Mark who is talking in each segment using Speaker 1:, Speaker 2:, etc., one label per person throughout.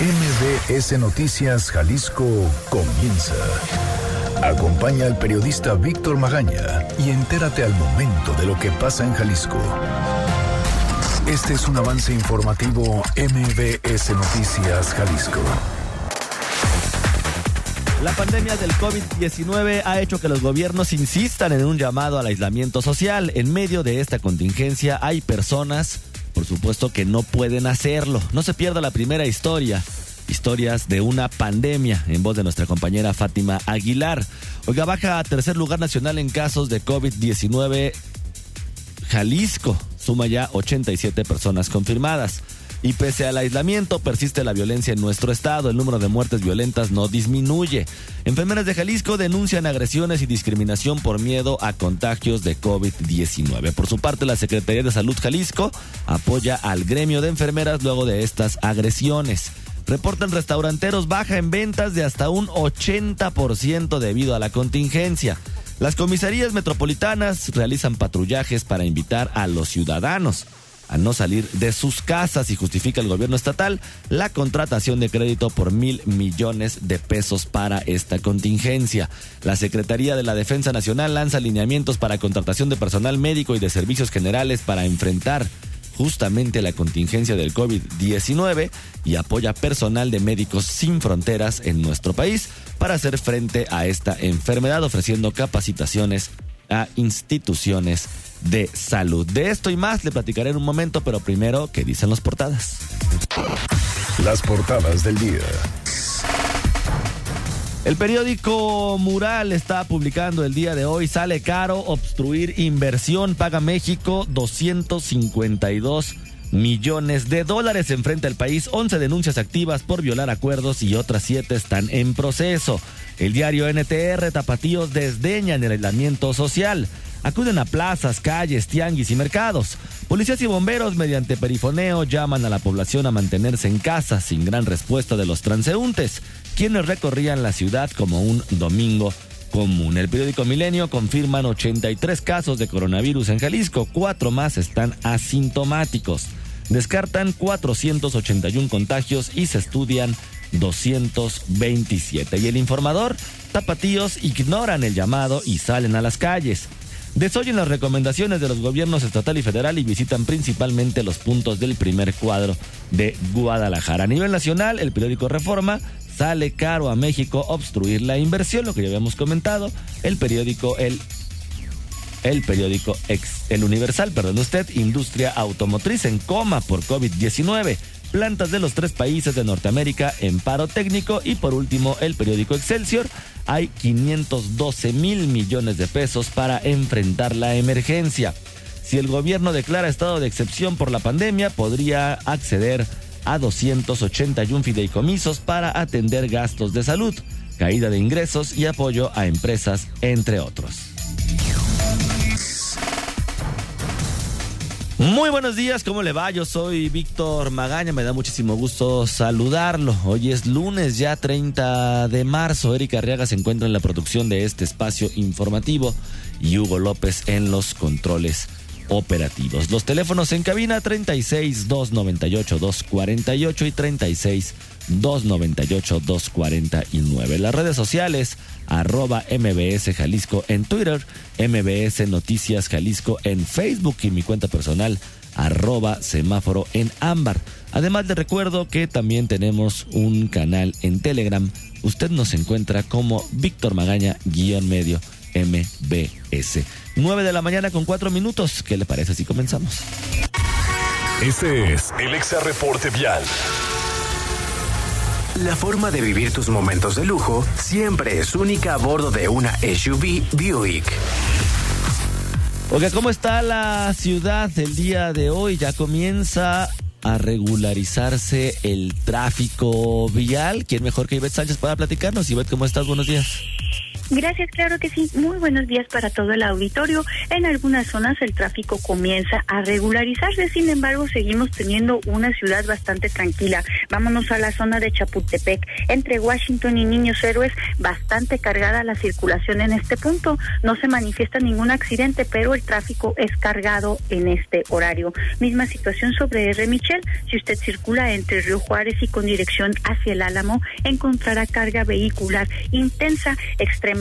Speaker 1: MBS Noticias Jalisco comienza. Acompaña al periodista Víctor Magaña y entérate al momento de lo que pasa en Jalisco. Este es un avance informativo MBS Noticias Jalisco.
Speaker 2: La pandemia del COVID-19 ha hecho que los gobiernos insistan en un llamado al aislamiento social. En medio de esta contingencia hay personas por supuesto que no pueden hacerlo. No se pierda la primera historia. Historias de una pandemia en voz de nuestra compañera Fátima Aguilar. Oiga, baja a tercer lugar nacional en casos de COVID-19 Jalisco. Suma ya 87 personas confirmadas. Y pese al aislamiento, persiste la violencia en nuestro estado. El número de muertes violentas no disminuye. Enfermeras de Jalisco denuncian agresiones y discriminación por miedo a contagios de COVID-19. Por su parte, la Secretaría de Salud Jalisco apoya al gremio de enfermeras luego de estas agresiones. Reportan restauranteros baja en ventas de hasta un 80% debido a la contingencia. Las comisarías metropolitanas realizan patrullajes para invitar a los ciudadanos a no salir de sus casas y justifica el gobierno estatal la contratación de crédito por mil millones de pesos para esta contingencia. La Secretaría de la Defensa Nacional lanza lineamientos para contratación de personal médico y de servicios generales para enfrentar justamente la contingencia del COVID-19 y apoya personal de Médicos Sin Fronteras en nuestro país para hacer frente a esta enfermedad ofreciendo capacitaciones a instituciones de salud. De esto y más le platicaré en un momento, pero primero, ¿qué dicen las portadas?
Speaker 1: Las portadas del día.
Speaker 2: El periódico Mural está publicando el día de hoy, sale caro obstruir inversión, paga México 252 millones de dólares enfrenta el país, 11 denuncias activas por violar acuerdos y otras 7 están en proceso. El diario NTR Tapatíos desdeñan el aislamiento social. Acuden a plazas, calles, tianguis y mercados. Policías y bomberos mediante perifoneo llaman a la población a mantenerse en casa sin gran respuesta de los transeúntes, quienes recorrían la ciudad como un domingo común. El periódico Milenio confirman 83 casos de coronavirus en Jalisco, cuatro más están asintomáticos. Descartan 481 contagios y se estudian 227. Y el informador, tapatíos ignoran el llamado y salen a las calles. Desoyen las recomendaciones de los gobiernos estatal y federal y visitan principalmente los puntos del primer cuadro de Guadalajara. A nivel nacional, el periódico Reforma sale caro a México obstruir la inversión, lo que ya habíamos comentado. El periódico El el periódico Ex, El Universal, perdón usted, industria automotriz en coma por COVID-19 plantas de los tres países de Norteamérica en paro técnico y por último el periódico Excelsior hay 512 mil millones de pesos para enfrentar la emergencia. Si el gobierno declara estado de excepción por la pandemia, podría acceder a 281 fideicomisos para atender gastos de salud, caída de ingresos y apoyo a empresas, entre otros. Muy buenos días, ¿cómo le va? Yo soy Víctor Magaña, me da muchísimo gusto saludarlo. Hoy es lunes ya 30 de marzo. Erika Arriaga se encuentra en la producción de este espacio informativo y Hugo López en los controles operativos. Los teléfonos en cabina 36 298 248 y 36 298 249. Las redes sociales arroba MBS Jalisco en Twitter, MBS Noticias Jalisco en Facebook y mi cuenta personal arroba semáforo en ámbar. Además le recuerdo que también tenemos un canal en Telegram. Usted nos encuentra como Víctor Magaña guion medio MBS. 9 de la mañana con 4 minutos. ¿Qué le parece si comenzamos?
Speaker 1: Este es el Exa Reporte Vial.
Speaker 3: La forma de vivir tus momentos de lujo siempre es única a bordo de una SUV Buick.
Speaker 2: Oiga, ¿cómo está la ciudad el día de hoy? Ya comienza a regularizarse el tráfico vial. ¿Quién mejor que Ivette Sánchez para platicarnos? Ivette, ¿cómo estás? Buenos días.
Speaker 4: Gracias, claro que sí. Muy buenos días para todo el auditorio. En algunas zonas el tráfico comienza a regularizarse, sin embargo seguimos teniendo una ciudad bastante tranquila. Vámonos a la zona de Chapultepec, entre Washington y Niños Héroes, bastante cargada la circulación en este punto. No se manifiesta ningún accidente, pero el tráfico es cargado en este horario. Misma situación sobre R. Michel. Si usted circula entre Río Juárez y con dirección hacia el Álamo, encontrará carga vehicular intensa,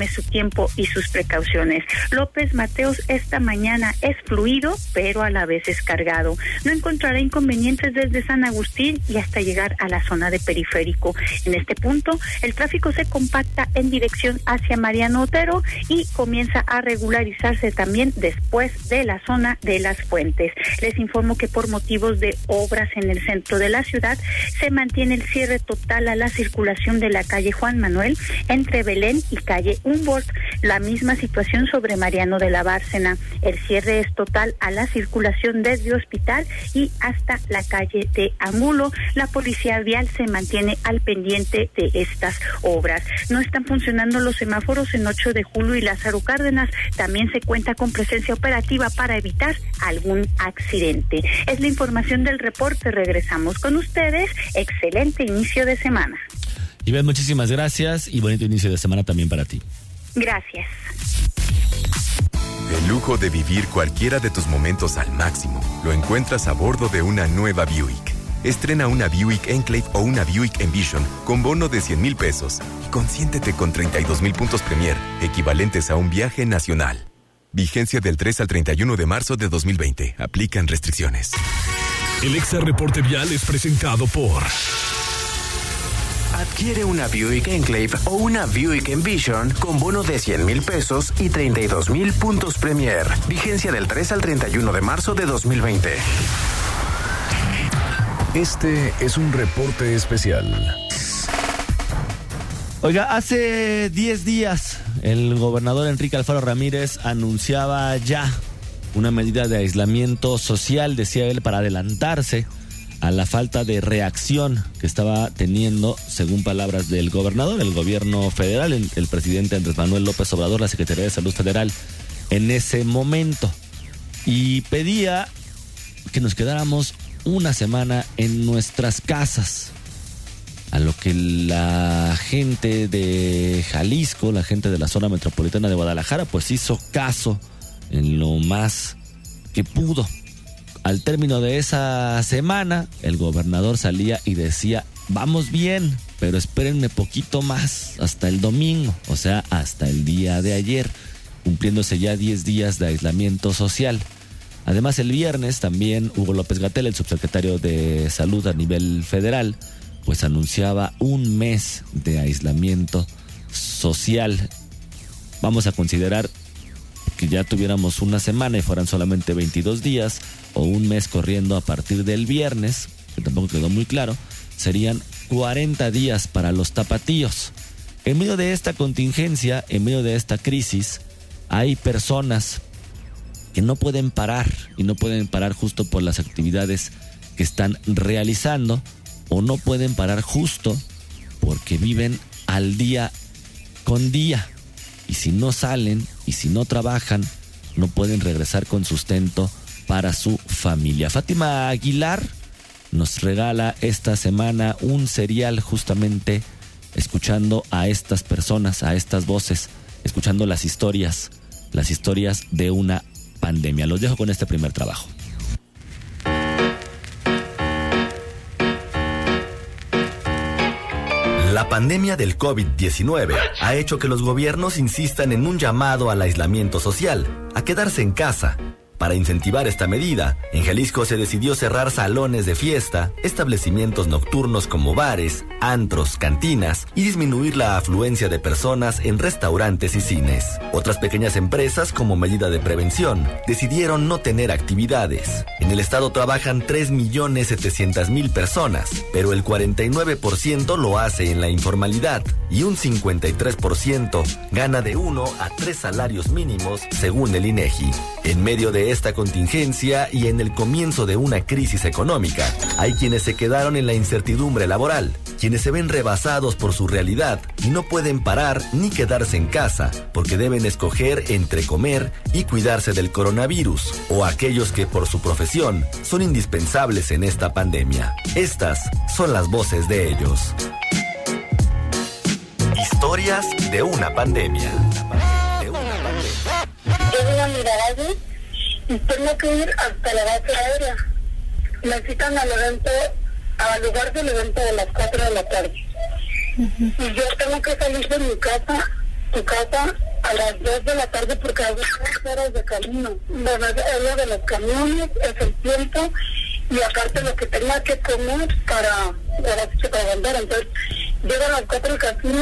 Speaker 4: su tiempo y sus precauciones. López Mateos esta mañana es fluido, pero a la vez es cargado. No encontrará inconvenientes desde San Agustín y hasta llegar a la zona de periférico. En este punto, el tráfico se compacta en dirección hacia Mariano Otero y comienza a regularizarse también después de la zona de las fuentes. Les informo que por motivos de obras en el centro de la ciudad se mantiene el cierre total a la circulación de la calle Juan Manuel entre Belén y calle Humboldt. La misma situación sobre Mariano de la Bárcena. El cierre es total a la circulación desde Hospital y hasta la calle de Angulo. La policía vial se mantiene al pendiente de estas obras. No están funcionando los semáforos en 8 de julio y Lázaro Cárdenas. También se cuenta con presencia operativa para evitar algún accidente. Es la información del reporte. Regresamos con ustedes. Excelente inicio de semana.
Speaker 2: Iván, muchísimas gracias y bonito inicio de semana también para ti.
Speaker 4: Gracias.
Speaker 5: El lujo de vivir cualquiera de tus momentos al máximo lo encuentras a bordo de una nueva Buick. Estrena una Buick Enclave o una Buick Envision con bono de 100 mil pesos y consiéntete con 32 mil puntos Premier, equivalentes a un viaje nacional. Vigencia del 3 al 31 de marzo de 2020. Aplican restricciones.
Speaker 1: El Exa Reporte Vial es presentado por...
Speaker 3: Adquiere una Buick Enclave o una Buick Envision con bono de 100 mil pesos y 32 mil puntos Premier. Vigencia del 3 al 31 de marzo de 2020.
Speaker 1: Este es un reporte especial.
Speaker 2: Oiga, hace 10 días el gobernador Enrique Alfaro Ramírez anunciaba ya una medida de aislamiento social, decía él, para adelantarse a la falta de reacción que estaba teniendo, según palabras del gobernador, el gobierno federal, el, presidente Andrés Manuel López Obrador, la Secretaría de Salud Federal, en ese momento. Y pedía que nos quedáramos una semana en nuestras casas. A lo que la gente de Jalisco, la gente de la zona metropolitana de Guadalajara, pues hizo caso en lo más que pudo. Al término de esa semana, el gobernador salía y decía, vamos bien, pero espérenme poquito más, hasta el domingo, o sea, hasta el día de ayer, cumpliéndose ya 10 días de aislamiento social. Además, el viernes también Hugo López Gatel, el subsecretario de Salud a nivel federal, pues anunciaba un mes de aislamiento social. Vamos a considerar que ya tuviéramos una semana y fueran solamente 22 días o un mes corriendo a partir del viernes, que tampoco quedó muy claro, serían 40 días para los tapatíos. En medio de esta contingencia, en medio de esta crisis, hay personas que no pueden parar y no pueden parar justo por las actividades que están realizando o no pueden parar justo porque viven al día con día. Y si no salen y si no trabajan, no pueden regresar con sustento para su familia. Fátima Aguilar nos regala esta semana un serial justamente escuchando a estas personas, a estas voces, escuchando las historias, las historias de una pandemia. Los dejo con este primer trabajo.
Speaker 6: La pandemia del COVID-19 ha hecho que los gobiernos insistan en un llamado al aislamiento social, a quedarse en casa. Para incentivar esta medida, en Jalisco se decidió cerrar salones de fiesta, establecimientos nocturnos como bares, antros, cantinas y disminuir la afluencia de personas en restaurantes y cines. Otras pequeñas empresas, como medida de prevención, decidieron no tener actividades. En el estado trabajan 3.700.000 personas, pero el 49% lo hace en la informalidad y un 53% gana de 1 a 3 salarios mínimos según el INEGI. En medio de esta contingencia y en el comienzo de una crisis económica, hay quienes se quedaron en la incertidumbre laboral quienes se ven rebasados por su realidad y no pueden parar ni quedarse en casa porque deben escoger entre comer y cuidarse del coronavirus, o aquellos que por su profesión son indispensables en esta pandemia. Estas son las voces de ellos. Historias de una pandemia. De una pandemia.
Speaker 7: Yo voy a mirar y tengo que ir hasta la base aérea. Me citan al evento, al lugar del evento de las 4 de la tarde. Y yo tengo que salir de mi casa, tu casa, a las 2 de la tarde porque hay dos horas de camino. Bueno, es lo de los camiones, es el tiempo y aparte lo que tenía que comer para, para vender. Entonces, llego a las 4 del casino,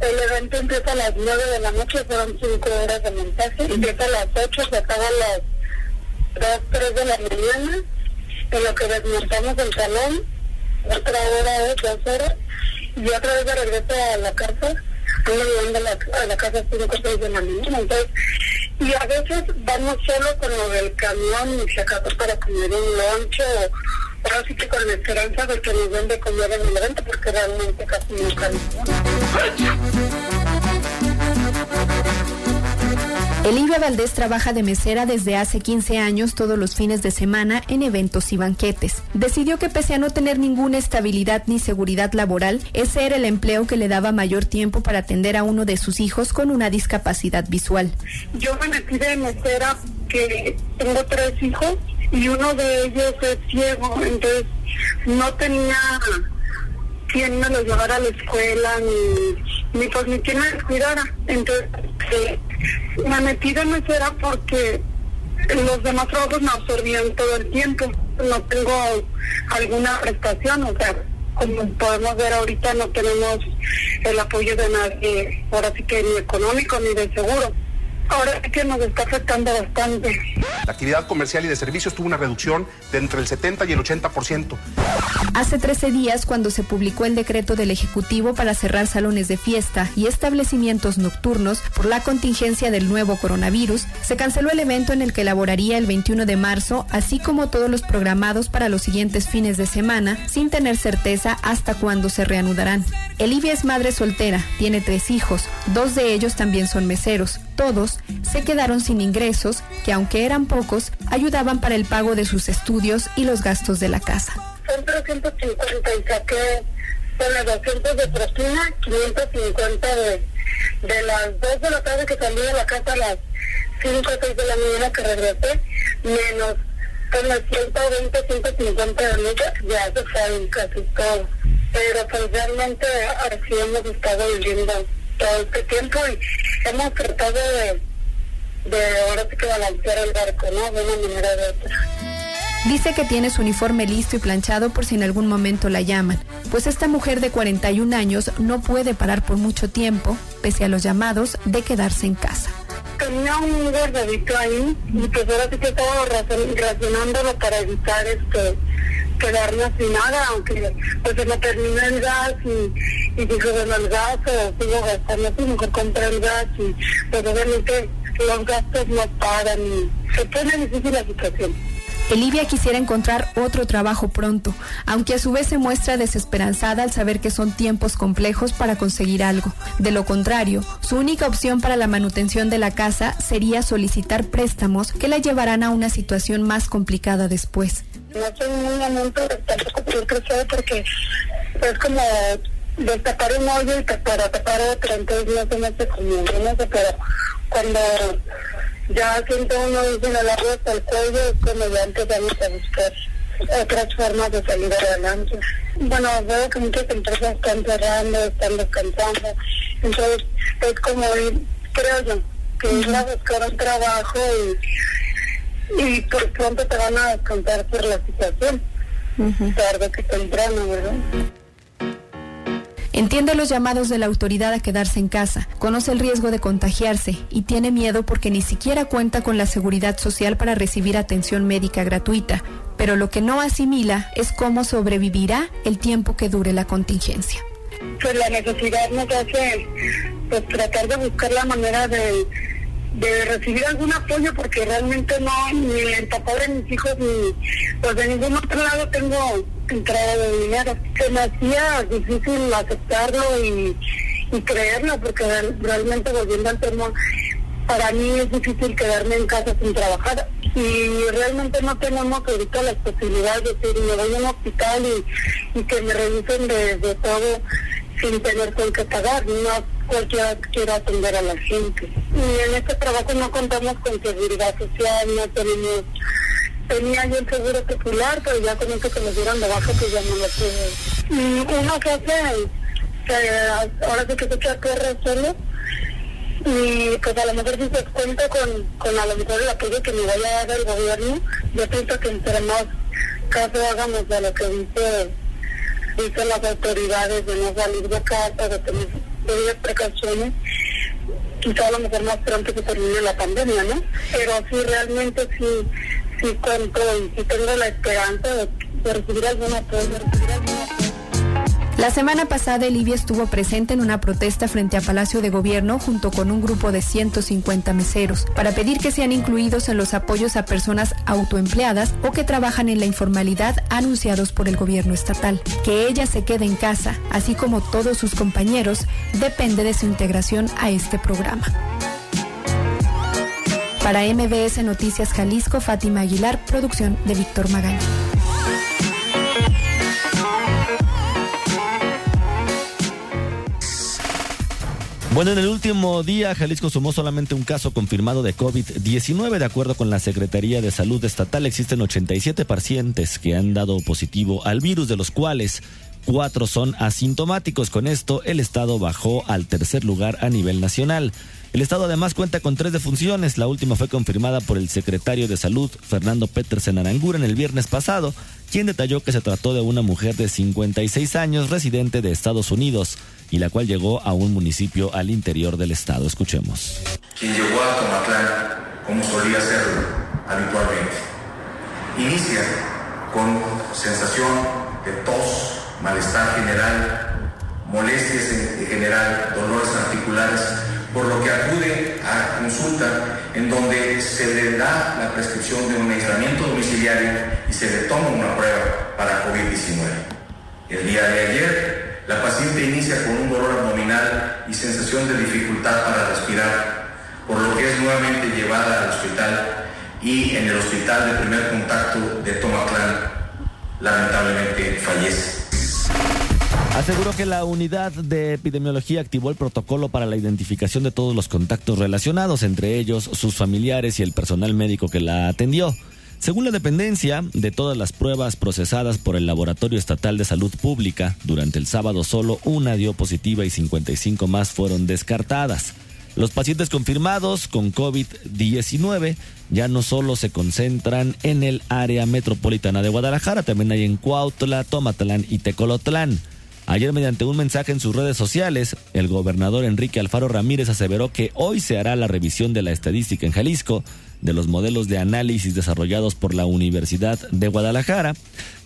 Speaker 7: el evento empieza a las 9 de la noche, fueron 5 horas de montaje, empieza a las 8, se acaba a las 2, 3 de la mañana, en lo que desmontamos el salón, otra hora 2 horas, y otra vez de regreso a la casa, ando llegando a a la casa a 5 o 6 de la mañana, entonces, y a veces vamos solo con lo del camión y si acaso para comer un lonche o ahora sí que con la esperanza de que nos den de comer en el evento porque realmente casi nunca
Speaker 8: Elivia Valdés trabaja de mesera desde hace 15 años todos los fines de semana en eventos y banquetes. Decidió que pese a no tener ninguna estabilidad ni seguridad laboral, ese era el empleo que le daba mayor tiempo para atender a uno de sus hijos con una discapacidad visual.
Speaker 7: Yo me metí de mesera que tengo tres hijos y uno de ellos es ciego, entonces no tenía quien me lo llevara a la escuela ni, ni pues ni quien me cuidara. Entonces eh, me metí de mesera porque los demás trabajos me absorbían todo el tiempo. No tengo alguna prestación, o sea, como podemos ver ahorita no tenemos el apoyo de nadie, ahora sí que ni económico ni de seguro. Ahora sí que nos está afectando bastante.
Speaker 9: La actividad comercial y de servicios tuvo una reducción de entre el 70 y el 80%.
Speaker 8: Hace 13 días, cuando se publicó el decreto del Ejecutivo para cerrar salones de fiesta y establecimientos nocturnos por la contingencia del nuevo coronavirus, se canceló el evento en el que elaboraría el 21 de marzo, así como todos los programados para los siguientes fines de semana, sin tener certeza hasta cuándo se reanudarán. Elivia es madre soltera, tiene tres hijos, dos de ellos también son meseros. Todos se quedaron sin ingresos que, aunque eran pocos, ayudaban para el pago de sus estudios y los gastos de la casa.
Speaker 7: Son 350 y saqué bueno, 200 de propina, 550 de, de las 2 de la tarde que salí de la casa a las 5 o 6 de la mañana que regresé, menos con las 120, 150 de lucas, ya se fue casi todo. Pero pues realmente así hemos estado viviendo todo este tiempo y hemos tratado de, de ahora sí que balancear el barco, ¿no? De una manera o de otra.
Speaker 8: Dice que tiene su uniforme listo y planchado por si en algún momento la llaman, pues esta mujer de 41 años no puede parar por mucho tiempo, pese a los llamados de quedarse en casa.
Speaker 7: Tenía un guardadito ahí y pues ahora sí que estaba razon- racionándolo para evitar este quedarnos sin nada, aunque pues se me terminó el gas y, y dijo, bueno, el gas o sigo gastando así, mejor compré el gas y pues obviamente los gastos no paran y se pone difícil la situación.
Speaker 8: Elivia quisiera encontrar otro trabajo pronto, aunque a su vez se muestra desesperanzada al saber que son tiempos complejos para conseguir algo. De lo contrario, su única opción para la manutención de la casa sería solicitar préstamos que la llevarán a una situación más complicada después.
Speaker 7: No soy muy amante de tampoco poder crecer porque es como destapar un hoyo y para tapar otro, entonces no se me hace como, no sé, pero cuando ya siento uno dice en el agua hasta el cuello, es como ya empezamos a buscar otras formas de salir adelante. Bueno, veo que muchas empresas están cerrando, están descansando, entonces es como ir, creo yo, que ir a buscar un trabajo y, y pronto te van a descansar por la situación, tarde que temprano, ¿verdad?
Speaker 8: Entiende los llamados de la autoridad a quedarse en casa, conoce el riesgo de contagiarse y tiene miedo porque ni siquiera cuenta con la seguridad social para recibir atención médica gratuita, pero lo que no asimila es cómo sobrevivirá el tiempo que dure la contingencia.
Speaker 7: Pues la necesidad nos hace pues tratar de buscar la manera de, de recibir algún apoyo porque realmente no, ni el papá de mis hijos ni pues de ningún otro lado tengo entrada de dinero. Se me hacía difícil aceptarlo y, y creerlo porque realmente volviendo al tema para mí es difícil quedarme en casa sin trabajar y realmente no tenemos ahorita las posibilidades de decir me voy a un hospital y, que me revisen de, todo sin tener con qué pagar, no cualquiera quiera atender a la gente. Y en este trabajo no contamos con seguridad social, no tenemos, tenía yo seguro popular, pero ya con eso que me dieron de baja que ya no lo tuve. Y uno que hace, que ahora sí que se echa correr solo, y pues a lo mejor si se cuenta con, con a lo mejor el apoyo que me vaya a dar el gobierno, yo pienso que entre más caso hagamos de lo que dice, dicen las autoridades de no salir de casa, de tener debidas precauciones, quizá a lo mejor más pronto que termine la pandemia, ¿no? Pero sí, realmente sí, sí cuento y sí tengo la esperanza de, recibir algún apoyo, recibir algún apoyo.
Speaker 8: La semana pasada Elivia estuvo presente en una protesta frente a Palacio de Gobierno junto con un grupo de 150 meseros para pedir que sean incluidos en los apoyos a personas autoempleadas o que trabajan en la informalidad anunciados por el gobierno estatal. Que ella se quede en casa, así como todos sus compañeros, depende de su integración a este programa. Para MBS Noticias Jalisco, Fátima Aguilar, producción de Víctor Magaña.
Speaker 2: Bueno, en el último día, Jalisco sumó solamente un caso confirmado de COVID-19. De acuerdo con la Secretaría de Salud Estatal, existen 87 pacientes que han dado positivo al virus, de los cuales cuatro son asintomáticos. Con esto, el Estado bajó al tercer lugar a nivel nacional. El Estado además cuenta con tres defunciones. La última fue confirmada por el secretario de Salud, Fernando Petersen Aranguren, el viernes pasado, quien detalló que se trató de una mujer de 56 años residente de Estados Unidos y la cual llegó a un municipio al interior del estado. Escuchemos.
Speaker 10: Quien llegó a Tomatlán, como solía hacerlo habitualmente, inicia con sensación de tos, malestar general, molestias en general, dolores articulares, por lo que acude a consulta en donde se le da la prescripción de un aislamiento domiciliario y se le toma una prueba para COVID-19. El día de ayer, la paciente inicia con un dolor abdominal y sensación de dificultad para respirar, por lo que es nuevamente llevada al hospital y en el hospital de primer contacto de Tomaclán lamentablemente fallece.
Speaker 2: Aseguró que la unidad de epidemiología activó el protocolo para la identificación de todos los contactos relacionados, entre ellos sus familiares y el personal médico que la atendió. Según la dependencia, de todas las pruebas procesadas por el Laboratorio Estatal de Salud Pública, durante el sábado solo una dio positiva y 55 más fueron descartadas. Los pacientes confirmados con COVID-19 ya no solo se concentran en el área metropolitana de Guadalajara, también hay en Cuautla, Tomatlán y Tecolotlán. Ayer mediante un mensaje en sus redes sociales, el gobernador Enrique Alfaro Ramírez aseveró que hoy se hará la revisión de la estadística en Jalisco, de los modelos de análisis desarrollados por la Universidad de Guadalajara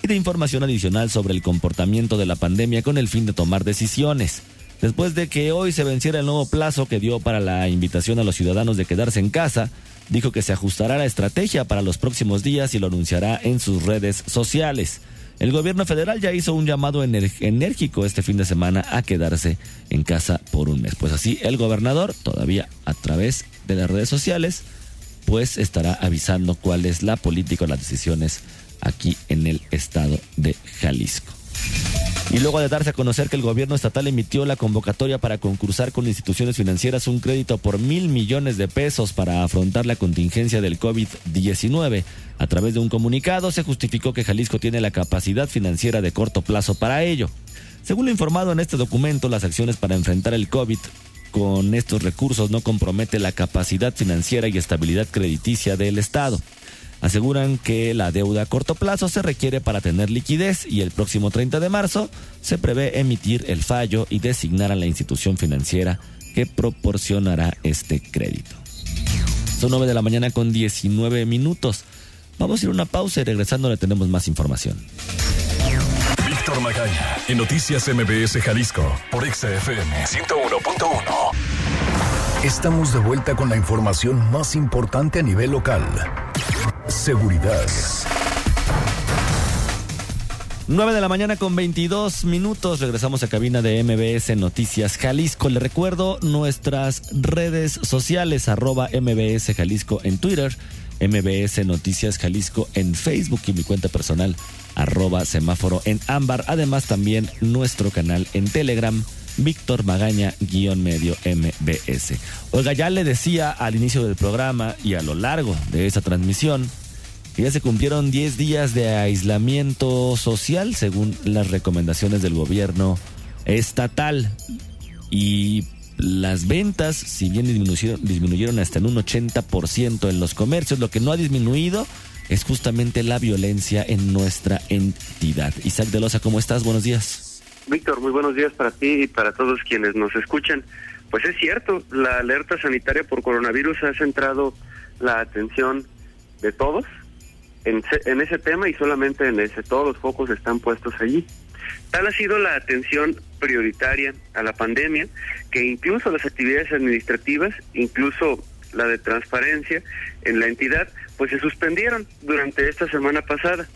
Speaker 2: y de información adicional sobre el comportamiento de la pandemia con el fin de tomar decisiones. Después de que hoy se venciera el nuevo plazo que dio para la invitación a los ciudadanos de quedarse en casa, dijo que se ajustará la estrategia para los próximos días y lo anunciará en sus redes sociales. El gobierno federal ya hizo un llamado enérgico este fin de semana a quedarse en casa por un mes. Pues así el gobernador, todavía a través de las redes sociales, pues estará avisando cuál es la política o las decisiones aquí en el estado de Jalisco. Y luego de darse a conocer que el gobierno estatal emitió la convocatoria para concursar con instituciones financieras un crédito por mil millones de pesos para afrontar la contingencia del COVID-19, a través de un comunicado se justificó que Jalisco tiene la capacidad financiera de corto plazo para ello. Según lo informado en este documento, las acciones para enfrentar el COVID con estos recursos no compromete la capacidad financiera y estabilidad crediticia del Estado. Aseguran que la deuda a corto plazo se requiere para tener liquidez y el próximo 30 de marzo se prevé emitir el fallo y designar a la institución financiera que proporcionará este crédito. Son 9 de la mañana con 19 minutos. Vamos a ir a una pausa y regresando le tenemos más información.
Speaker 1: Víctor Magaña, en Noticias MBS Jalisco, por XFM 101.1. Estamos de vuelta con la información más importante a nivel local. Seguridad.
Speaker 2: 9 de la mañana con 22 minutos. Regresamos a cabina de MBS Noticias Jalisco. Le recuerdo nuestras redes sociales, arroba MBS Jalisco en Twitter, MBS Noticias Jalisco en Facebook y mi cuenta personal, arroba semáforo en ámbar. Además también nuestro canal en Telegram, Víctor Magaña, guion medio MBS. Oiga, ya le decía al inicio del programa y a lo largo de esa transmisión ya se cumplieron 10 días de aislamiento social según las recomendaciones del gobierno estatal. Y las ventas, si bien disminuyeron, disminuyeron hasta en un 80% en los comercios, lo que no ha disminuido es justamente la violencia en nuestra entidad. Isaac de Loza, ¿cómo estás? Buenos días.
Speaker 11: Víctor, muy buenos días para ti y para todos quienes nos escuchan. Pues es cierto, la alerta sanitaria por coronavirus ha centrado la atención de todos, en, ese tema y solamente en ese. Todos los focos están puestos allí. Tal ha sido la atención prioritaria a la pandemia que incluso las actividades administrativas, incluso la de transparencia en la entidad, pues se suspendieron durante esta semana pasada.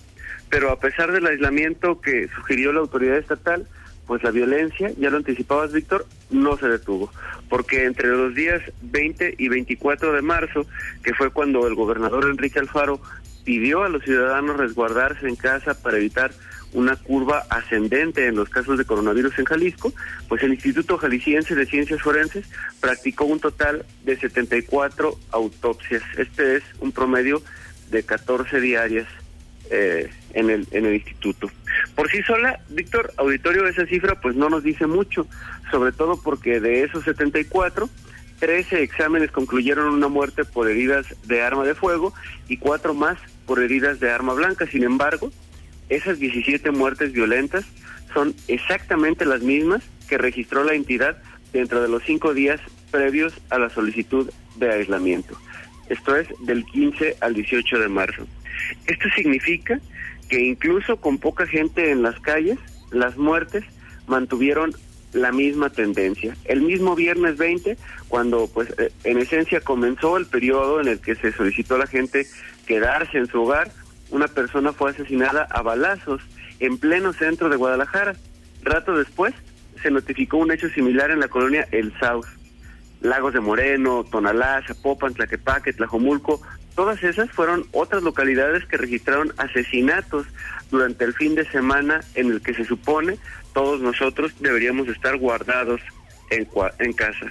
Speaker 11: Pero a pesar del aislamiento que sugirió la autoridad estatal, pues la violencia, ya lo anticipabas Víctor, no se detuvo, porque entre los días 20 y 24 de marzo, que fue cuando el gobernador Enrique Alfaro pidió a los ciudadanos resguardarse en casa para evitar una curva ascendente en los casos de coronavirus en Jalisco, pues el Instituto Jalisciense de Ciencias Forenses practicó un total de 74 autopsias. Este es un promedio de 14 diarias eh, en, el, en el instituto. Por sí sola, Víctor, auditorio, esa cifra pues no nos dice mucho, sobre todo porque de esos 74, 13 exámenes concluyeron una muerte por heridas de arma de fuego y cuatro más por heridas de arma blanca. Sin embargo, esas 17 muertes violentas son exactamente las mismas que registró la entidad dentro de los cinco días previos a la solicitud de aislamiento. Esto es del 15 al 18 de marzo. Esto significa que incluso con poca gente en las calles, las muertes mantuvieron la misma tendencia. El mismo viernes 20, cuando pues eh, en esencia comenzó el periodo en el que se solicitó a la gente quedarse en su hogar, una persona fue asesinada a balazos en pleno centro de Guadalajara. Rato después se notificó un hecho similar en la colonia El Saus. Lagos de Moreno, Tonalá, Zapopan, Tlaquepaque, Tlajomulco, todas esas fueron otras localidades que registraron asesinatos durante el fin de semana en el que se supone todos nosotros deberíamos estar guardados en, en casa.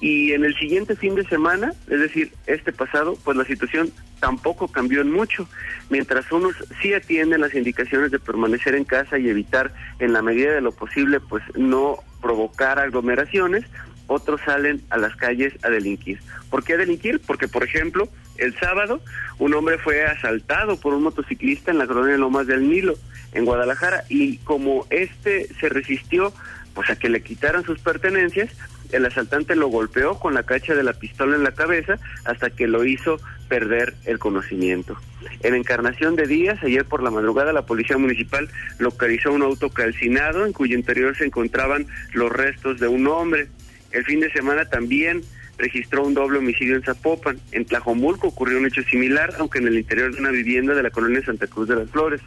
Speaker 11: Y en el siguiente fin de semana, es decir, este pasado, pues la situación tampoco cambió en mucho. Mientras unos sí atienden las indicaciones de permanecer en casa y evitar en la medida de lo posible, pues no provocar aglomeraciones, otros salen a las calles a delinquir. ¿Por qué a delinquir? Porque, por ejemplo, el sábado un hombre fue asaltado por un motociclista en la colonia Lomas del Nilo, en Guadalajara, y como este se resistió pues a que le quitaran sus pertenencias, el asaltante lo golpeó con la cacha de la pistola en la cabeza hasta que lo hizo perder el conocimiento. En Encarnación de Díaz, ayer por la madrugada, la Policía Municipal localizó un auto calcinado en cuyo interior se encontraban los restos de un hombre. El fin de semana también registró un doble homicidio en Zapopan. En Tlajomulco ocurrió un hecho similar, aunque en el interior de una vivienda de la colonia Santa Cruz de las Flores.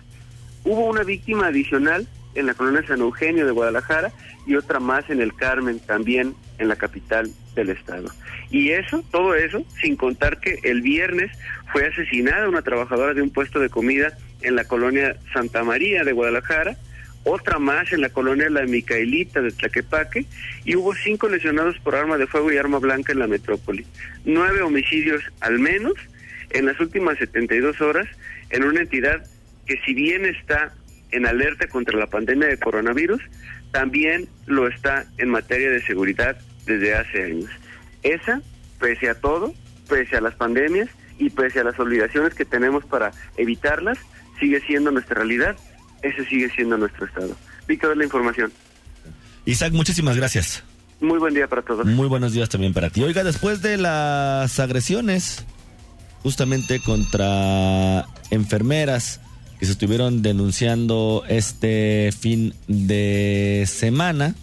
Speaker 11: Hubo una víctima adicional en la colonia San Eugenio de Guadalajara y otra más en el Carmen, también en la capital del estado. Y eso, todo eso, sin contar que el viernes fue asesinada una trabajadora de un puesto de comida en la colonia Santa María de Guadalajara, otra más en la colonia La Micaelita de Tlaquepaque y hubo cinco lesionados por arma de fuego y arma blanca en la metrópoli. Nueve homicidios al menos en las últimas 72 horas en una entidad que si bien está en alerta contra la pandemia de coronavirus, también lo está en materia de seguridad desde hace años. Esa, pese a todo, pese a las pandemias y pese a las obligaciones que tenemos para evitarlas, sigue siendo nuestra realidad ese sigue siendo nuestro estado. Víctor, la información.
Speaker 2: Isaac, muchísimas gracias.
Speaker 11: Muy buen día para todos.
Speaker 2: Muy buenos días también para ti. Oiga, después de las agresiones justamente contra enfermeras que se estuvieron denunciando este fin de semana,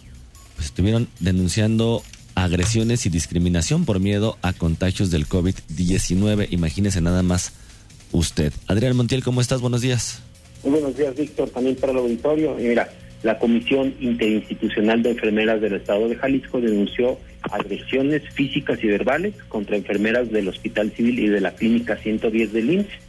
Speaker 2: pues estuvieron denunciando agresiones y discriminación por miedo a contagios del COVID-19. Imagínese nada más usted. Adrián Montiel, ¿cómo estás? Buenos días.
Speaker 12: Muy buenos días, Víctor, también para el auditorio. mira, la Comisión Interinstitucional de Enfermeras del Estado de Jalisco denunció agresiones físicas y verbales contra enfermeras del Hospital Civil y de la Clínica 110 del IMSS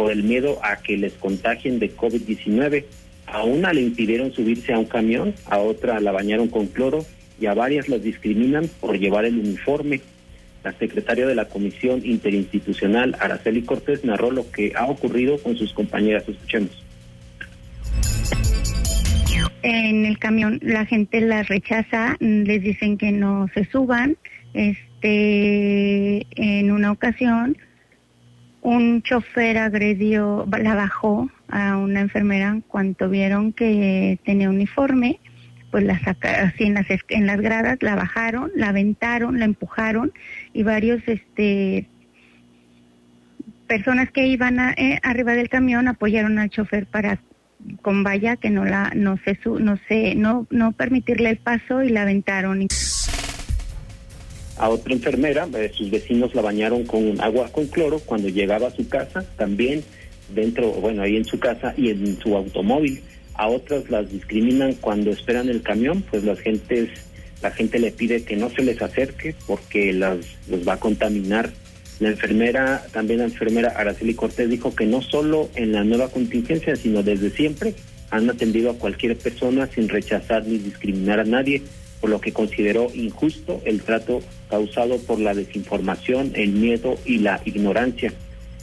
Speaker 12: por el miedo a que les contagien de COVID-19. A una le impidieron subirse a un camión, a otra la bañaron con cloro y a varias las discriminan por llevar el uniforme. La secretaria de la Comisión Interinstitucional, Araceli Cortés, narró lo que ha ocurrido con sus compañeras. Escuchemos.
Speaker 13: En el camión la gente las rechaza, les dicen que no se suban. Este, en una ocasión, un chofer agredió, la bajó a una enfermera cuando vieron que tenía uniforme pues la sacaron así en las gradas, la bajaron, la aventaron, la empujaron y varios este personas que iban eh, arriba del camión apoyaron al chofer para con valla que no la no se no se no no permitirle el paso y la aventaron.
Speaker 12: A otra enfermera, eh, sus vecinos la bañaron con agua con cloro cuando llegaba a su casa, también dentro, bueno, ahí en su casa y en su automóvil a otras las discriminan cuando esperan el camión, pues las gentes, la gente le pide que no se les acerque porque las, los va a contaminar. La enfermera, también la enfermera Araceli Cortés dijo que no solo en la nueva contingencia, sino desde siempre han atendido a cualquier persona sin rechazar ni discriminar a nadie, por lo que consideró injusto el trato causado por la desinformación, el miedo y la ignorancia.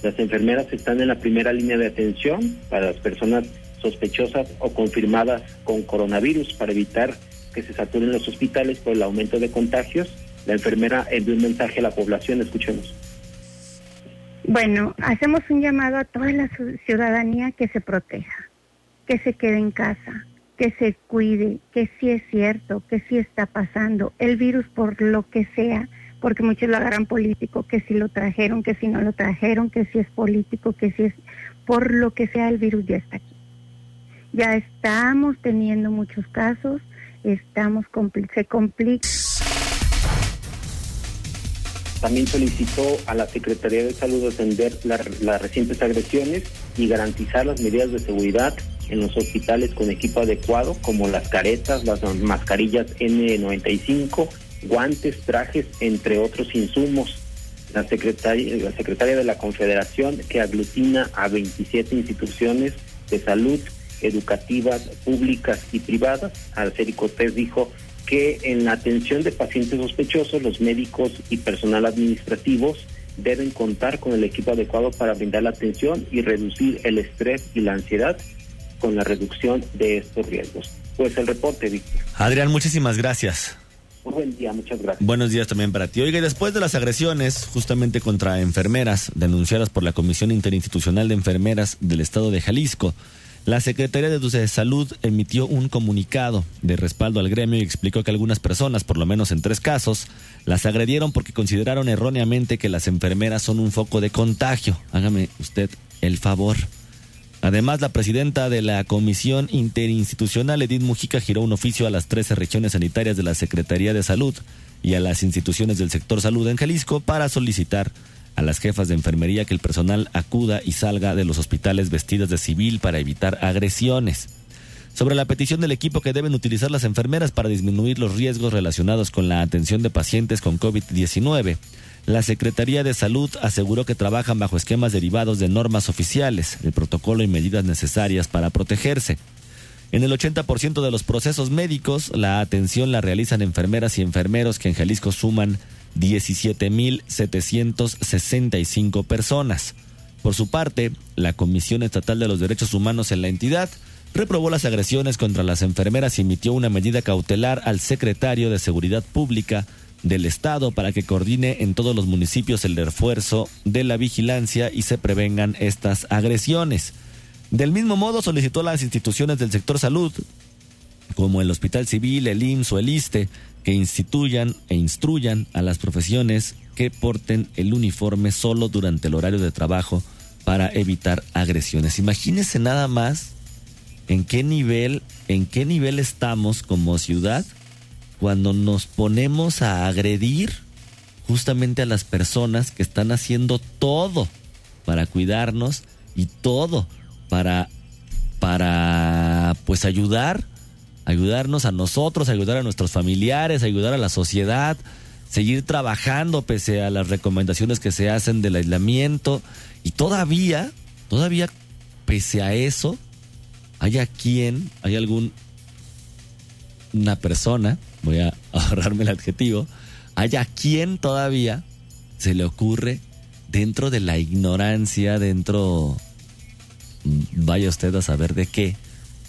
Speaker 12: Las enfermeras están en la primera línea de atención para las personas sospechosas o confirmadas con coronavirus para evitar que se saturen los hospitales por el aumento de contagios. La enfermera envió un mensaje a la población, escuchemos.
Speaker 13: Bueno, hacemos un llamado a toda la ciudadanía que se proteja, que se quede en casa, que se cuide, que sí es cierto, que sí está pasando. El virus por lo que sea, porque muchos lo agarran político, que si lo trajeron, que si no lo trajeron, que si es político, que si es por lo que sea, el virus ya está aquí. Ya estamos teniendo muchos casos, estamos se complica.
Speaker 12: También solicitó a la Secretaría de Salud atender las recientes agresiones y garantizar las medidas de seguridad en los hospitales con equipo adecuado, como las caretas, las mascarillas N95, guantes, trajes, entre otros insumos. La secretaria, la secretaria de la Confederación, que aglutina a 27 instituciones de salud, educativas públicas y privadas. Arceli Cortés dijo que en la atención de pacientes sospechosos, los médicos y personal administrativos deben contar con el equipo adecuado para brindar la atención y reducir el estrés y la ansiedad con la reducción de estos riesgos. Pues el reporte, Víctor.
Speaker 2: Adrián, muchísimas gracias.
Speaker 12: buen día, muchas gracias.
Speaker 2: Buenos días también para ti. Oiga, después de las agresiones justamente contra enfermeras denunciadas por la Comisión Interinstitucional de Enfermeras del Estado de Jalisco, la Secretaría de Salud emitió un comunicado de respaldo al gremio y explicó que algunas personas, por lo menos en tres casos, las agredieron porque consideraron erróneamente que las enfermeras son un foco de contagio. Hágame usted el favor. Además, la presidenta de la Comisión Interinstitucional, Edith Mujica, giró un oficio a las 13 regiones sanitarias de la Secretaría de Salud y a las instituciones del sector salud en Jalisco para solicitar a las jefas de enfermería que el personal acuda y salga de los hospitales vestidas de civil para evitar agresiones. Sobre la petición del equipo que deben utilizar las enfermeras para disminuir los riesgos relacionados con la atención de pacientes con COVID-19, la Secretaría de Salud aseguró que trabajan bajo esquemas derivados de normas oficiales, el protocolo y medidas necesarias para protegerse. En el 80% de los procesos médicos, la atención la realizan enfermeras y enfermeros que en Jalisco suman 17.765 personas. Por su parte, la Comisión Estatal de los Derechos Humanos en la entidad reprobó las agresiones contra las enfermeras y emitió una medida cautelar al secretario de Seguridad Pública del Estado para que coordine en todos los municipios el refuerzo de la vigilancia y se prevengan estas agresiones. Del mismo modo, solicitó a las instituciones del sector salud, como el Hospital Civil, el IMSS o el ISTE, que instituyan e instruyan a las profesiones que porten el uniforme solo durante el horario de trabajo para evitar agresiones. Imagínense nada más en qué nivel, en qué nivel estamos como ciudad cuando nos ponemos a agredir justamente a las personas que están haciendo todo para cuidarnos y todo para para pues ayudar, ayudarnos a nosotros, ayudar a nuestros familiares, ayudar a la sociedad, seguir trabajando pese a las recomendaciones que se hacen del aislamiento. Y todavía, todavía pese a eso, haya quien, hay algún una persona, voy a ahorrarme el adjetivo, haya quien todavía se le ocurre dentro de la ignorancia, dentro, vaya usted a saber de qué,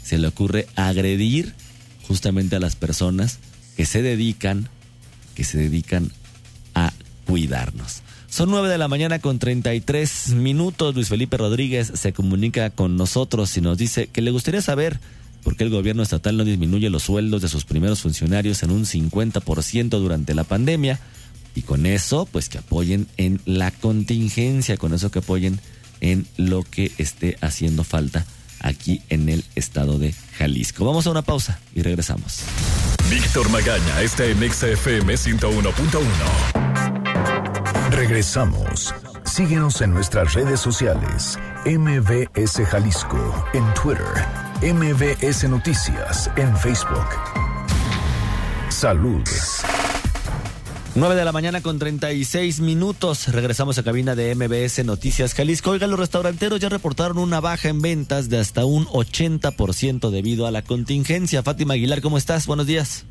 Speaker 2: se le ocurre agredir justamente a las personas que se dedican, que se dedican a cuidarnos. Son nueve de la mañana con 33 minutos. Luis Felipe Rodríguez se comunica con nosotros y nos dice que le gustaría saber por qué el gobierno estatal no disminuye los sueldos de sus primeros funcionarios en un 50% durante la pandemia y con eso, pues que apoyen en la contingencia, con eso que apoyen en lo que esté haciendo falta aquí en el estado de Jalisco. Vamos a una pausa y regresamos.
Speaker 1: Víctor Magaña está en XFM 101.1. Regresamos. Síguenos en nuestras redes sociales. MBS Jalisco en Twitter. MBS Noticias en Facebook. Salud.
Speaker 2: 9 de la mañana con 36 minutos. Regresamos a cabina de MBS Noticias Jalisco. Oiga, los restauranteros ya reportaron una baja en ventas de hasta un 80% debido a la contingencia. Fátima Aguilar, ¿cómo estás? Buenos días.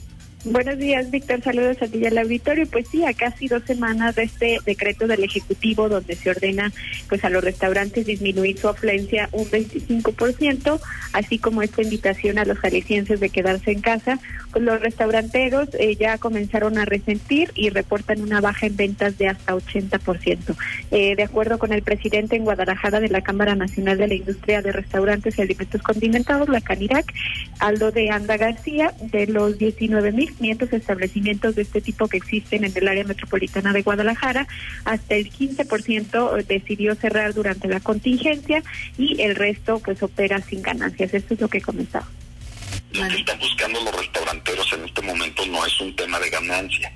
Speaker 14: Buenos días, Víctor. Saludos a ti y al auditorio. Pues sí, a casi dos semanas de este decreto del Ejecutivo donde se ordena pues a los restaurantes disminuir su afluencia un 25%, así como esta invitación a los jaliscienses de quedarse en casa, pues los restauranteros eh, ya comenzaron a resentir y reportan una baja en ventas de hasta 80%. Eh, de acuerdo con el presidente en Guadalajara de la Cámara Nacional de la Industria de Restaurantes y Alimentos Condimentados, la CANIRAC, Aldo de Anda García, de los 19 mil 500 establecimientos de este tipo que existen en el área metropolitana de Guadalajara, hasta el 15% decidió cerrar durante la contingencia y el resto pues opera sin ganancias. Esto es lo que comentaba.
Speaker 15: Lo que están buscando los restauranteros en este momento no es un tema de ganancia.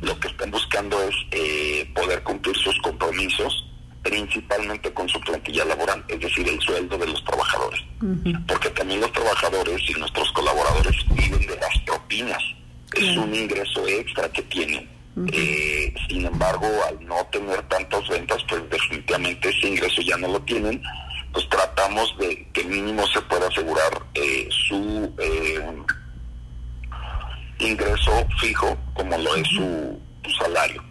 Speaker 15: Lo que están buscando es eh, poder cumplir sus compromisos principalmente con su plantilla laboral, es decir, el sueldo de los trabajadores. Porque también los trabajadores y nuestros colaboradores viven de las propinas es un ingreso extra que tienen. Eh, sin embargo, al no tener tantas ventas, pues definitivamente ese ingreso ya no lo tienen. Pues tratamos de que mínimo se pueda asegurar eh, su eh, ingreso fijo, como lo es su, su salario.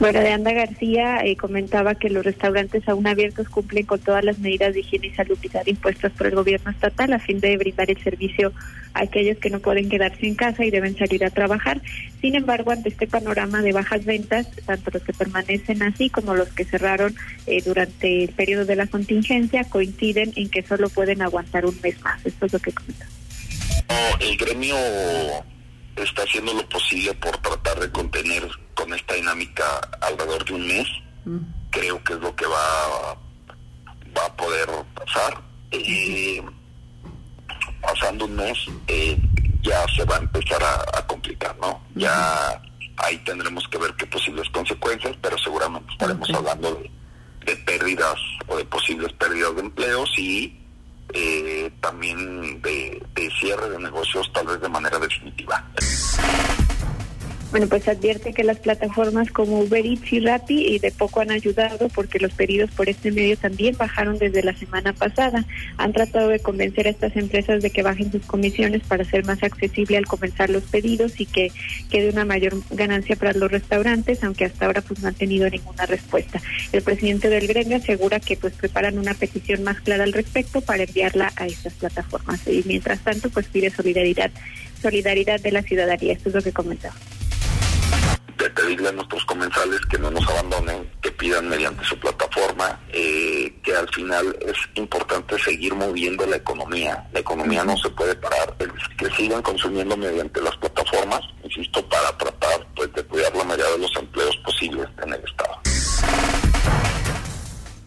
Speaker 14: Bueno, de Anda García eh, comentaba que los restaurantes aún abiertos cumplen con todas las medidas de higiene y salubridad impuestas por el gobierno estatal a fin de brindar el servicio a aquellos que no pueden quedarse en casa y deben salir a trabajar. Sin embargo, ante este panorama de bajas ventas, tanto los que permanecen así como los que cerraron eh, durante el periodo de la contingencia coinciden en que solo pueden aguantar un mes más. Esto es lo que comentaba.
Speaker 15: el gremio está haciendo lo posible por tratar de contener con esta dinámica alrededor de un mes. Creo que es lo que va, va a poder pasar. Eh, pasando un mes eh, ya se va a empezar a, complicar, ¿no? Ya ahí tendremos que ver qué posibles consecuencias, pero seguramente estaremos hablando de, pérdidas o de posibles pérdidas de empleos y eh, también de, de cierre de negocios tal vez de manera definitiva.
Speaker 14: Bueno, pues advierte que las plataformas como Uber Eats y Rappi y de poco han ayudado porque los pedidos por este medio también bajaron desde la semana pasada. Han tratado de convencer a estas empresas de que bajen sus comisiones para ser más accesible al comenzar los pedidos y que quede una mayor ganancia para los restaurantes, aunque hasta ahora pues no han tenido ninguna respuesta. El presidente del gremio asegura que pues preparan una petición más clara al respecto para enviarla a estas plataformas y mientras tanto pues pide solidaridad solidaridad de la ciudadanía. Esto es lo que comentaba
Speaker 15: de pedirle a nuestros comensales que no nos abandonen, que pidan mediante su plataforma, eh, que al final es importante seguir moviendo la economía. La economía no se puede parar, que sigan consumiendo mediante las plataformas, insisto, para tratar pues, de cuidar la mayoría de los empleos posibles en el Estado.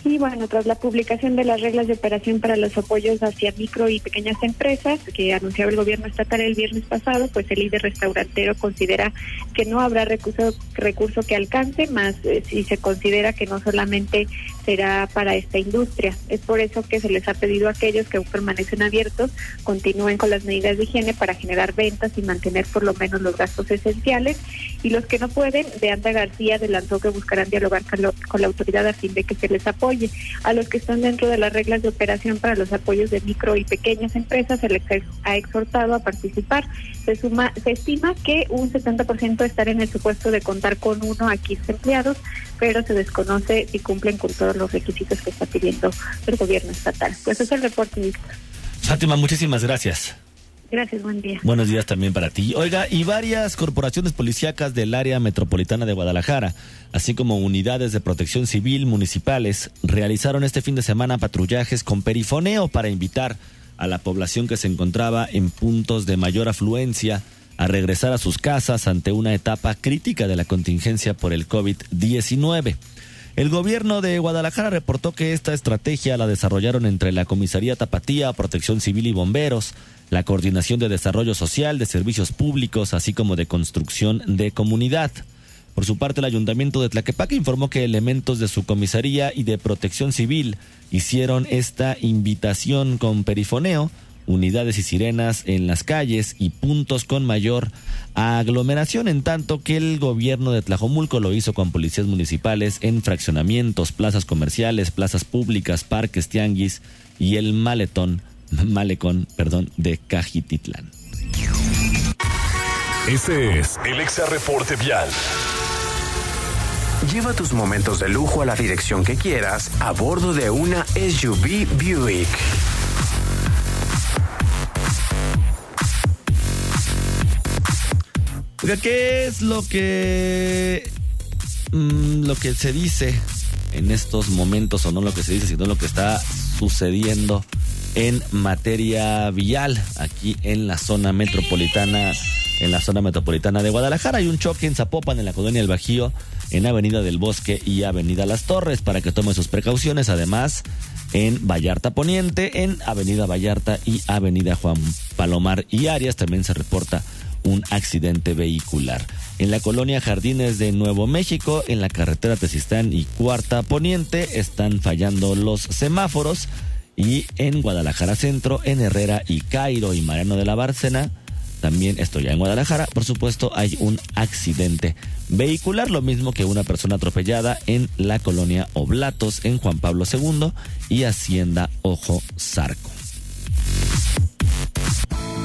Speaker 14: Y bueno, tras la publicación de las reglas de operación para los apoyos hacia micro y pequeñas empresas que anunciaba el gobierno estatal el viernes pasado, pues el líder restaurantero considera que no habrá recurso, recurso que alcance, más eh, si se considera que no solamente será para esta industria. Es por eso que se les ha pedido a aquellos que aún permanecen abiertos continúen con las medidas de higiene para generar ventas y mantener por lo menos los gastos esenciales. Y los que no pueden, de Anda García adelantó que buscarán dialogar con, la autoridad a fin de que se les apoye. A los que están dentro de las reglas de operación para los apoyos de micro y pequeñas empresas se les ha exhortado a participar. Se, suma, se estima que un 70% estará en el supuesto de contar con uno a 15 empleados, pero se desconoce si cumplen con todos los requisitos que está pidiendo el gobierno estatal. Pues es el reporte, Víctor.
Speaker 2: Fátima, muchísimas gracias.
Speaker 14: Gracias, buen día.
Speaker 2: Buenos días también para ti. Oiga, y varias corporaciones policíacas del área metropolitana de Guadalajara, así como unidades de protección civil municipales, realizaron este fin de semana patrullajes con perifoneo para invitar a la población que se encontraba en puntos de mayor afluencia a regresar a sus casas ante una etapa crítica de la contingencia por el COVID-19. El gobierno de Guadalajara reportó que esta estrategia la desarrollaron entre la Comisaría Tapatía, Protección Civil y Bomberos, la Coordinación de Desarrollo Social, de Servicios Públicos, así como de Construcción de Comunidad. Por su parte, el ayuntamiento de Tlaquepaque informó que elementos de su comisaría y de protección civil hicieron esta invitación con perifoneo, unidades y sirenas en las calles y puntos con mayor aglomeración, en tanto que el gobierno de Tlajomulco lo hizo con policías municipales en fraccionamientos, plazas comerciales, plazas públicas, parques, tianguis y el maletón malecón, perdón, de Cajititlán.
Speaker 1: Este es el Exa Reporte Vial.
Speaker 3: Lleva tus momentos de lujo a la dirección que quieras a bordo de una SUV Buick.
Speaker 2: ¿Qué es lo que mm, lo que se dice en estos momentos o no lo que se dice, sino lo que está sucediendo en materia vial aquí en la zona metropolitana en la zona metropolitana de Guadalajara. Hay un choque en Zapopan, en la colonia El Bajío, en Avenida del Bosque y Avenida Las Torres, para que tome sus precauciones. Además, en Vallarta Poniente, en Avenida Vallarta y Avenida Juan Palomar y Arias también se reporta un accidente vehicular. En la colonia Jardines de Nuevo México, en la carretera Tesistán y Cuarta Poniente, están fallando los semáforos y en Guadalajara Centro, en Herrera y Cairo y Mariano de la Bárcena, también estoy ya en Guadalajara, por supuesto hay un accidente vehicular, lo mismo que una persona atropellada en la colonia Oblatos en Juan Pablo II y Hacienda Ojo Zarco.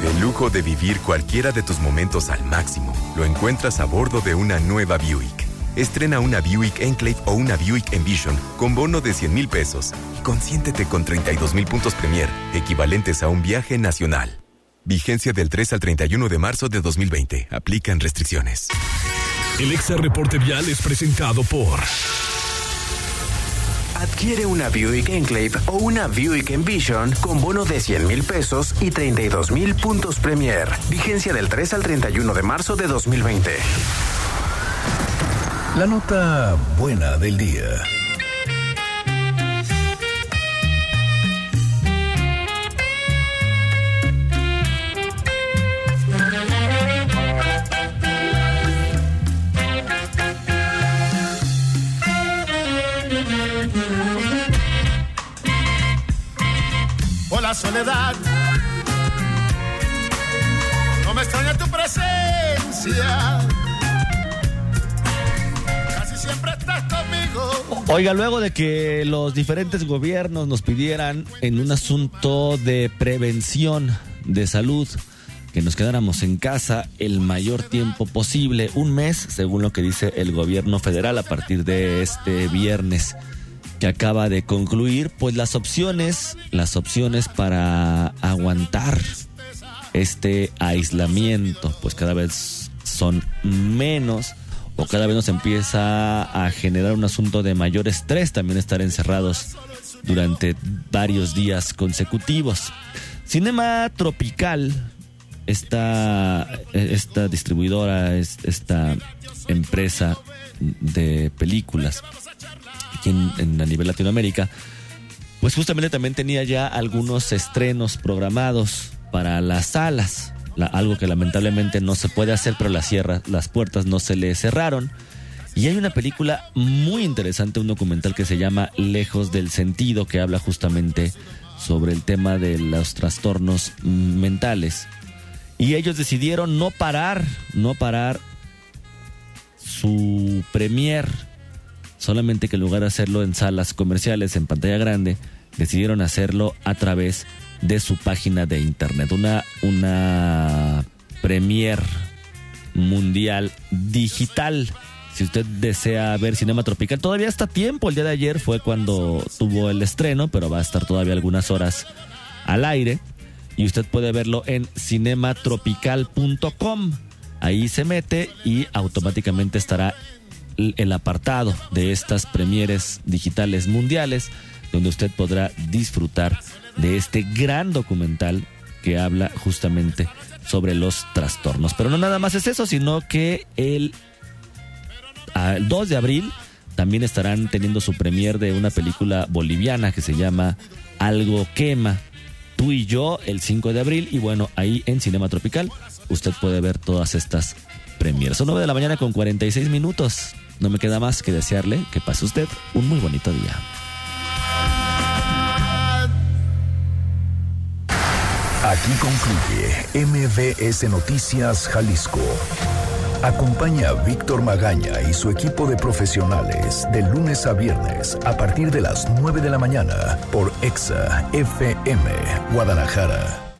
Speaker 5: El lujo de vivir cualquiera de tus momentos al máximo lo encuentras a bordo de una nueva Buick. Estrena una Buick Enclave o una Buick Envision con bono de 100 mil pesos y consiéntete con 32 mil puntos Premier, equivalentes a un viaje nacional. Vigencia del 3 al 31 de marzo de 2020. Aplican restricciones.
Speaker 1: El Exa Reporte Vial es presentado por...
Speaker 3: Adquiere una Buick Enclave o una Buick Envision con bono de 100 mil pesos y 32 mil puntos Premier. Vigencia del 3 al 31 de marzo de 2020.
Speaker 1: La nota buena del día.
Speaker 16: Soledad, no me extraña tu presencia.
Speaker 2: Oiga, luego de que los diferentes gobiernos nos pidieran en un asunto de prevención de salud que nos quedáramos en casa el mayor tiempo posible, un mes, según lo que dice el gobierno federal a partir de este viernes que acaba de concluir, pues las opciones, las opciones para aguantar este aislamiento, pues cada vez son menos o cada vez nos empieza a generar un asunto de mayor estrés también estar encerrados durante varios días consecutivos. Cinema Tropical, esta, esta distribuidora, esta empresa de películas aquí en, a nivel Latinoamérica, pues justamente también tenía ya algunos estrenos programados para las salas algo que lamentablemente no se puede hacer, pero las, las puertas no se le cerraron. Y hay una película muy interesante, un documental que se llama Lejos del Sentido, que habla justamente sobre el tema de los trastornos mentales. Y ellos decidieron no parar, no parar su premier, solamente que en lugar de hacerlo en salas comerciales, en pantalla grande, decidieron hacerlo a través de su página de internet. Una, una premier mundial digital. Si usted desea ver Cinema Tropical, todavía está tiempo. El día de ayer fue cuando tuvo el estreno, pero va a estar todavía algunas horas al aire. Y usted puede verlo en cinematropical.com. Ahí se mete y automáticamente estará el apartado de estas premieres digitales mundiales, donde usted podrá disfrutar de este gran documental que habla justamente sobre los trastornos. Pero no nada más es eso, sino que el, el 2 de abril también estarán teniendo su premier de una película boliviana que se llama Algo quema. Tú y yo el 5 de abril y bueno, ahí en Cinema Tropical usted puede ver todas estas premieres. Son 9 de la mañana con 46 minutos. No me queda más que desearle que pase usted un muy bonito día.
Speaker 1: Aquí concluye MBS Noticias Jalisco. Acompaña a Víctor Magaña y su equipo de profesionales de lunes a viernes a partir de las 9 de la mañana por EXA FM Guadalajara.